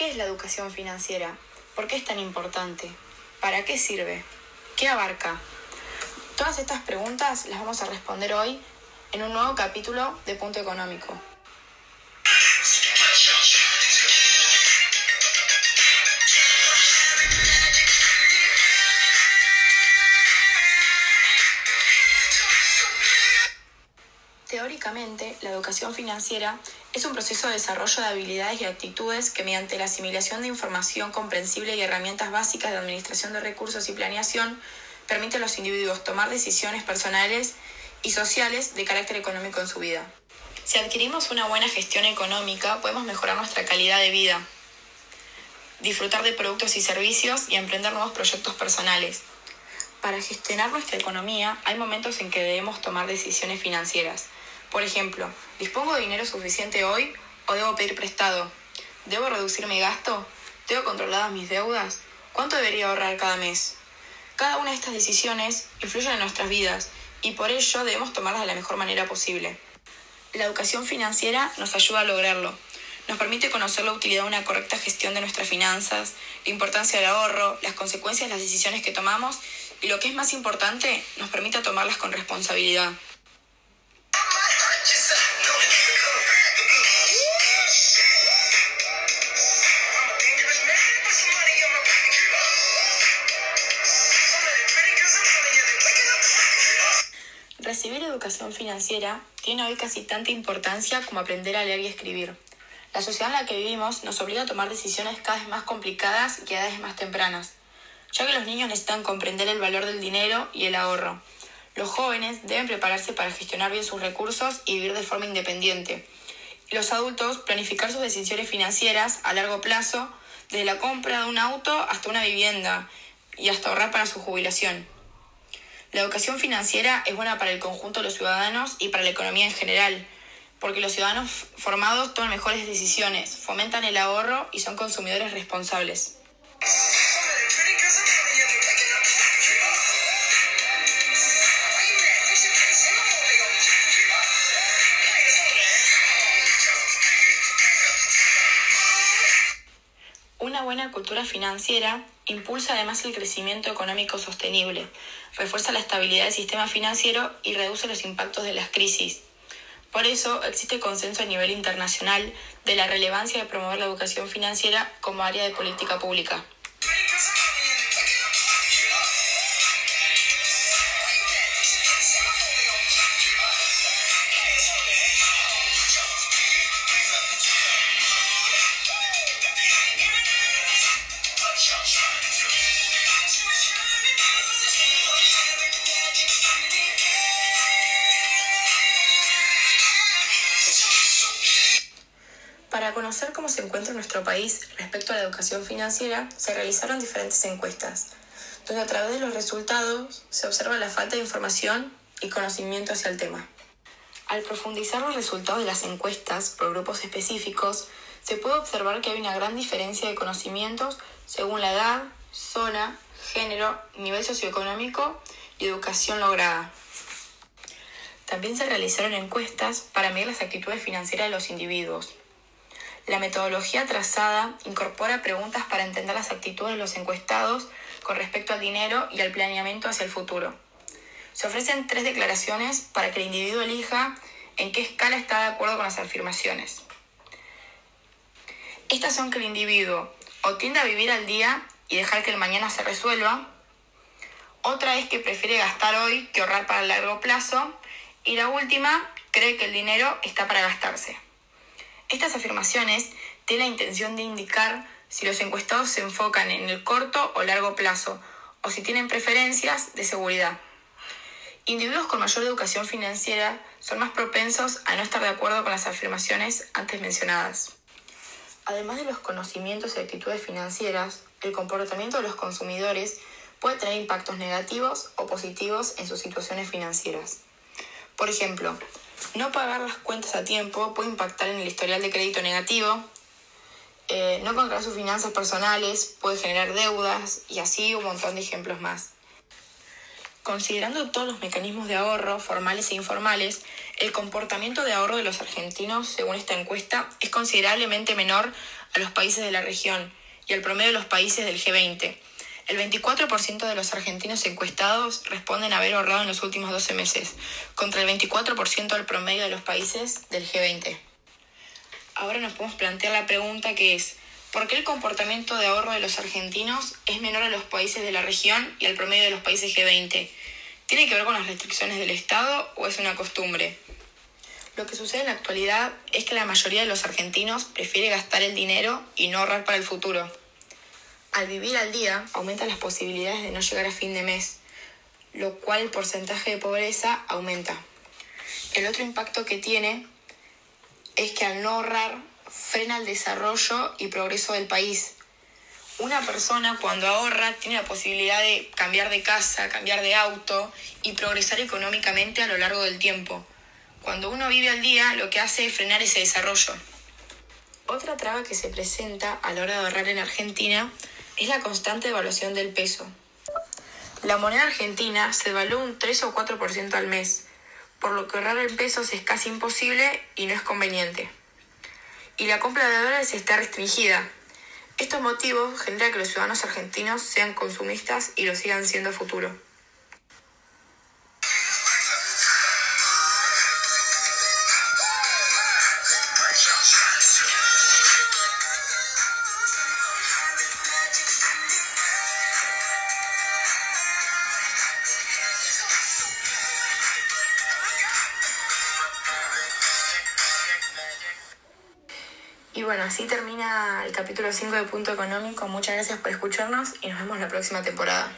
¿Qué es la educación financiera? ¿Por qué es tan importante? ¿Para qué sirve? ¿Qué abarca? Todas estas preguntas las vamos a responder hoy en un nuevo capítulo de Punto Económico. Teóricamente, la educación financiera es un proceso de desarrollo de habilidades y actitudes que mediante la asimilación de información comprensible y herramientas básicas de administración de recursos y planeación permite a los individuos tomar decisiones personales y sociales de carácter económico en su vida. Si adquirimos una buena gestión económica, podemos mejorar nuestra calidad de vida, disfrutar de productos y servicios y emprender nuevos proyectos personales. Para gestionar nuestra economía hay momentos en que debemos tomar decisiones financieras por ejemplo, ¿dispongo de dinero suficiente hoy o debo pedir prestado? ¿Debo reducir mi gasto? ¿Tengo controladas mis deudas? ¿Cuánto debería ahorrar cada mes? Cada una de estas decisiones influyen en nuestras vidas y por ello debemos tomarlas de la mejor manera posible. La educación financiera nos ayuda a lograrlo. Nos permite conocer la utilidad de una correcta gestión de nuestras finanzas, la importancia del ahorro, las consecuencias de las decisiones que tomamos y lo que es más importante, nos permite tomarlas con responsabilidad. Recibir educación financiera tiene hoy casi tanta importancia como aprender a leer y escribir. La sociedad en la que vivimos nos obliga a tomar decisiones cada vez más complicadas y a edades más tempranas, ya que los niños necesitan comprender el valor del dinero y el ahorro. Los jóvenes deben prepararse para gestionar bien sus recursos y vivir de forma independiente. Y los adultos planificar sus decisiones financieras a largo plazo, desde la compra de un auto hasta una vivienda y hasta ahorrar para su jubilación. La educación financiera es buena para el conjunto de los ciudadanos y para la economía en general, porque los ciudadanos formados toman mejores decisiones, fomentan el ahorro y son consumidores responsables. Una buena cultura financiera impulsa además el crecimiento económico sostenible, refuerza la estabilidad del sistema financiero y reduce los impactos de las crisis. Por eso existe consenso a nivel internacional de la relevancia de promover la educación financiera como área de política pública. Para conocer cómo se encuentra nuestro país respecto a la educación financiera, se realizaron diferentes encuestas, donde a través de los resultados se observa la falta de información y conocimiento hacia el tema. Al profundizar los resultados de las encuestas por grupos específicos, se puede observar que hay una gran diferencia de conocimientos según la edad, zona, género, nivel socioeconómico y educación lograda. También se realizaron encuestas para medir las actitudes financieras de los individuos, la metodología trazada incorpora preguntas para entender las actitudes de los encuestados con respecto al dinero y al planeamiento hacia el futuro. Se ofrecen tres declaraciones para que el individuo elija en qué escala está de acuerdo con las afirmaciones. Estas son que el individuo o tiende a vivir al día y dejar que el mañana se resuelva, otra es que prefiere gastar hoy que ahorrar para el largo plazo, y la última cree que el dinero está para gastarse. Estas afirmaciones tienen la intención de indicar si los encuestados se enfocan en el corto o largo plazo o si tienen preferencias de seguridad. Individuos con mayor educación financiera son más propensos a no estar de acuerdo con las afirmaciones antes mencionadas. Además de los conocimientos y actitudes financieras, el comportamiento de los consumidores puede tener impactos negativos o positivos en sus situaciones financieras. Por ejemplo, no pagar las cuentas a tiempo puede impactar en el historial de crédito negativo. Eh, no controlar sus finanzas personales puede generar deudas y así un montón de ejemplos más. Considerando todos los mecanismos de ahorro, formales e informales, el comportamiento de ahorro de los argentinos, según esta encuesta, es considerablemente menor a los países de la región y al promedio de los países del G20. El 24% de los argentinos encuestados responden haber ahorrado en los últimos 12 meses, contra el 24% del promedio de los países del G20. Ahora nos podemos plantear la pregunta que es, ¿por qué el comportamiento de ahorro de los argentinos es menor a los países de la región y al promedio de los países G20? ¿Tiene que ver con las restricciones del Estado o es una costumbre? Lo que sucede en la actualidad es que la mayoría de los argentinos prefiere gastar el dinero y no ahorrar para el futuro. Al vivir al día, aumentan las posibilidades de no llegar a fin de mes, lo cual el porcentaje de pobreza aumenta. El otro impacto que tiene es que al no ahorrar frena el desarrollo y progreso del país. Una persona cuando ahorra tiene la posibilidad de cambiar de casa, cambiar de auto y progresar económicamente a lo largo del tiempo. Cuando uno vive al día, lo que hace es frenar ese desarrollo. Otra traba que se presenta a la hora de ahorrar en Argentina es la constante evaluación del peso. La moneda argentina se evalúa un 3 o 4% al mes, por lo que ahorrar en pesos es casi imposible y no es conveniente. Y la compra de dólares está restringida. Estos motivos generan que los ciudadanos argentinos sean consumistas y lo sigan siendo a futuro. Y bueno, así termina el capítulo 5 de Punto Económico. Muchas gracias por escucharnos y nos vemos la próxima temporada.